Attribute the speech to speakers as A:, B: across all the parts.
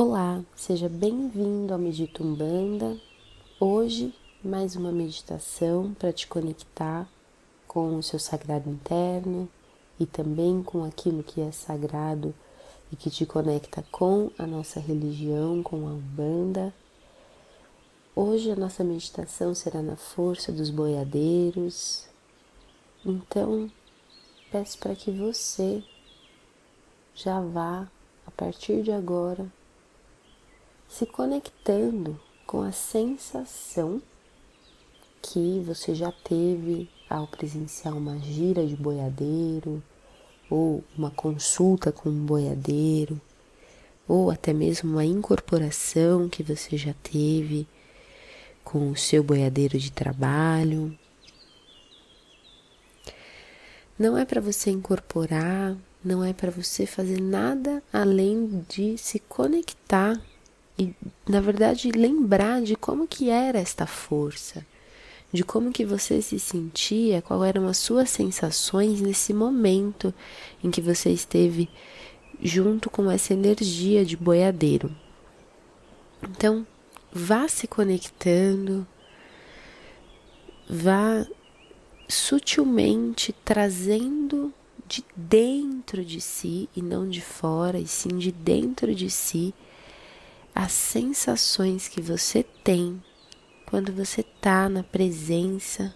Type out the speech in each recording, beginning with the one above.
A: Olá, seja bem-vindo ao Medito Umbanda. Hoje, mais uma meditação para te conectar com o seu sagrado interno e também com aquilo que é sagrado e que te conecta com a nossa religião, com a Umbanda. Hoje a nossa meditação será na força dos boiadeiros. Então, peço para que você já vá a partir de agora se conectando com a sensação que você já teve ao presenciar uma gira de boiadeiro, ou uma consulta com um boiadeiro, ou até mesmo uma incorporação que você já teve com o seu boiadeiro de trabalho. Não é para você incorporar, não é para você fazer nada além de se conectar e, na verdade, lembrar de como que era esta força, de como que você se sentia, quais eram as suas sensações nesse momento em que você esteve junto com essa energia de boiadeiro. Então, vá se conectando, vá sutilmente trazendo de dentro de si e não de fora, e sim de dentro de si as sensações que você tem quando você está na presença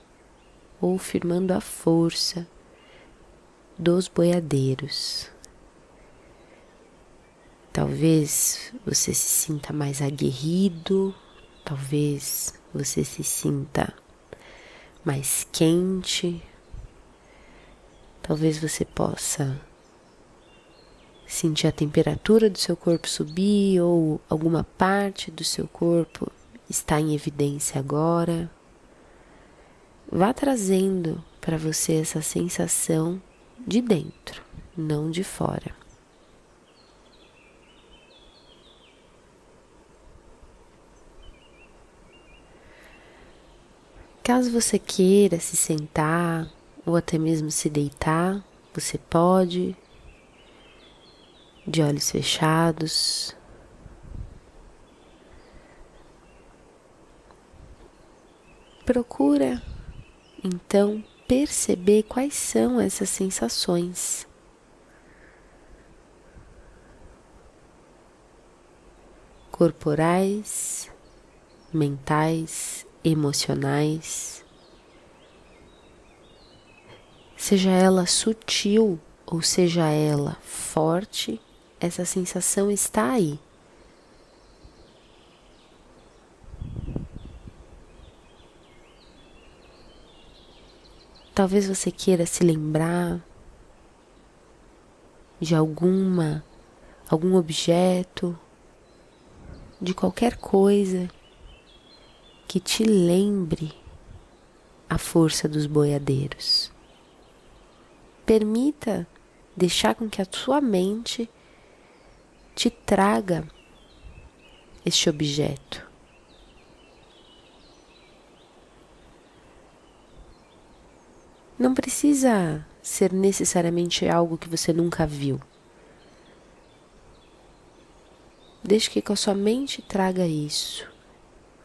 A: ou firmando a força dos boiadeiros. Talvez você se sinta mais aguerrido, talvez você se sinta mais quente, talvez você possa sentir a temperatura do seu corpo subir ou alguma parte do seu corpo está em evidência agora. Vá trazendo para você essa sensação de dentro, não de fora. Caso você queira se sentar ou até mesmo se deitar, você pode de olhos fechados. Procura então perceber quais são essas sensações. Corporais, mentais, emocionais, seja ela sutil ou seja ela forte essa sensação está aí. Talvez você queira se lembrar de alguma algum objeto, de qualquer coisa que te lembre a força dos boiadeiros. Permita deixar com que a sua mente te traga este objeto. Não precisa ser necessariamente algo que você nunca viu. Deixe que a sua mente traga isso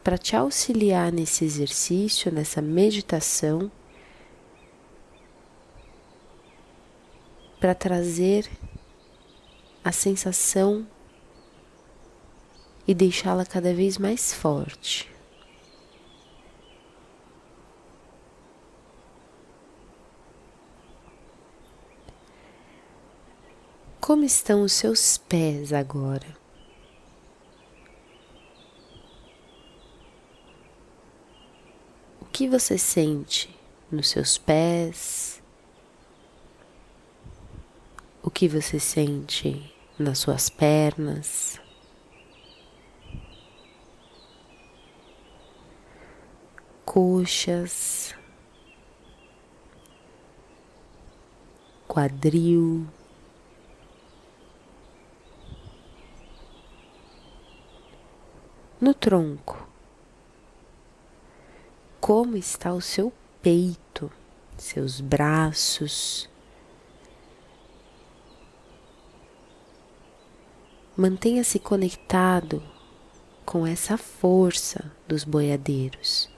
A: para te auxiliar nesse exercício, nessa meditação, para trazer a sensação e deixá-la cada vez mais forte. Como estão os seus pés agora? O que você sente nos seus pés? O que você sente nas suas pernas. Coxas, quadril, no tronco. Como está o seu peito, seus braços, Mantenha-se conectado com essa força dos boiadeiros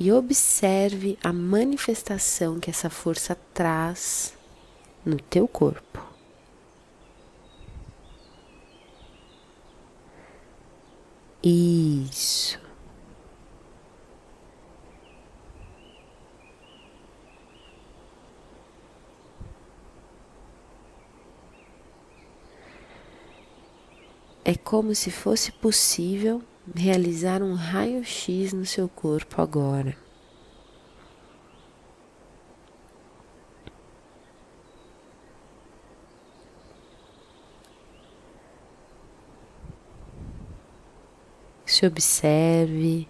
A: e observe a manifestação que essa força traz no teu corpo. Isso. É como se fosse possível realizar um raio-x no seu corpo agora. Se observe.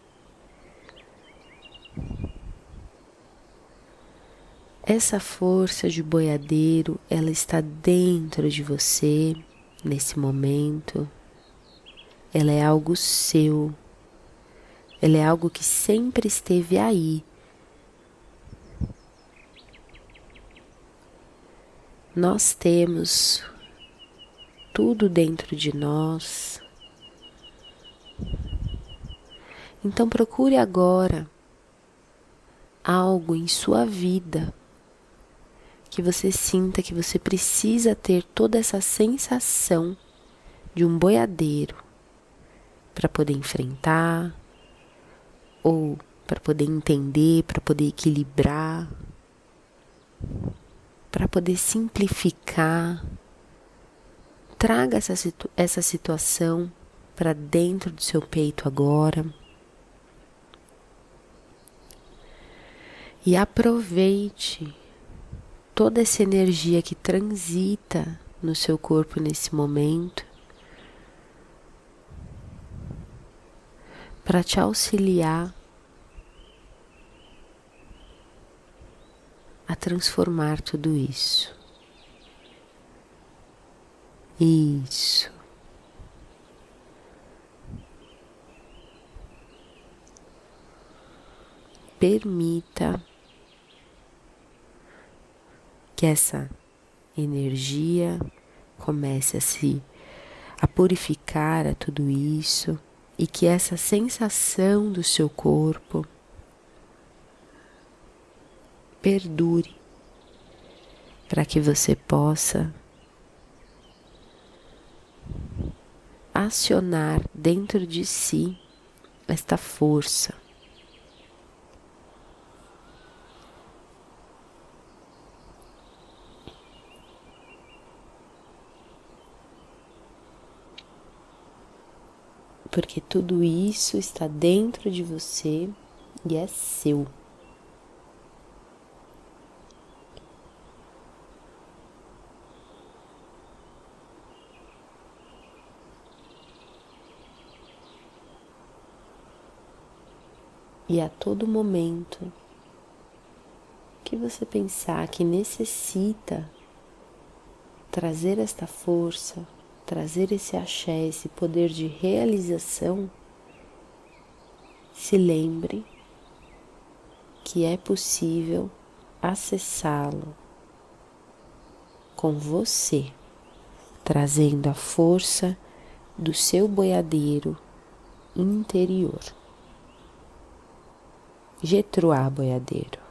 A: Essa força de boiadeiro, ela está dentro de você nesse momento ela é algo seu, ela é algo que sempre esteve aí. Nós temos tudo dentro de nós. Então procure agora algo em sua vida que você sinta que você precisa ter toda essa sensação de um boiadeiro para poder enfrentar ou para poder entender, para poder equilibrar, para poder simplificar. Traga essa, situ essa situação para dentro do seu peito agora. E aproveite toda essa energia que transita no seu corpo nesse momento para te auxiliar a transformar tudo isso. Isso. Permita que essa energia comece a se a purificar a tudo isso e que essa sensação do seu corpo perdure para que você possa acionar dentro de si esta força. Porque tudo isso está dentro de você e é seu. E a todo momento que você pensar que necessita trazer esta força, trazer esse axé, esse poder de realização, se lembre que é possível acessá-lo com você, trazendo a força do seu boiadeiro interior. Getruá Boiadeiro.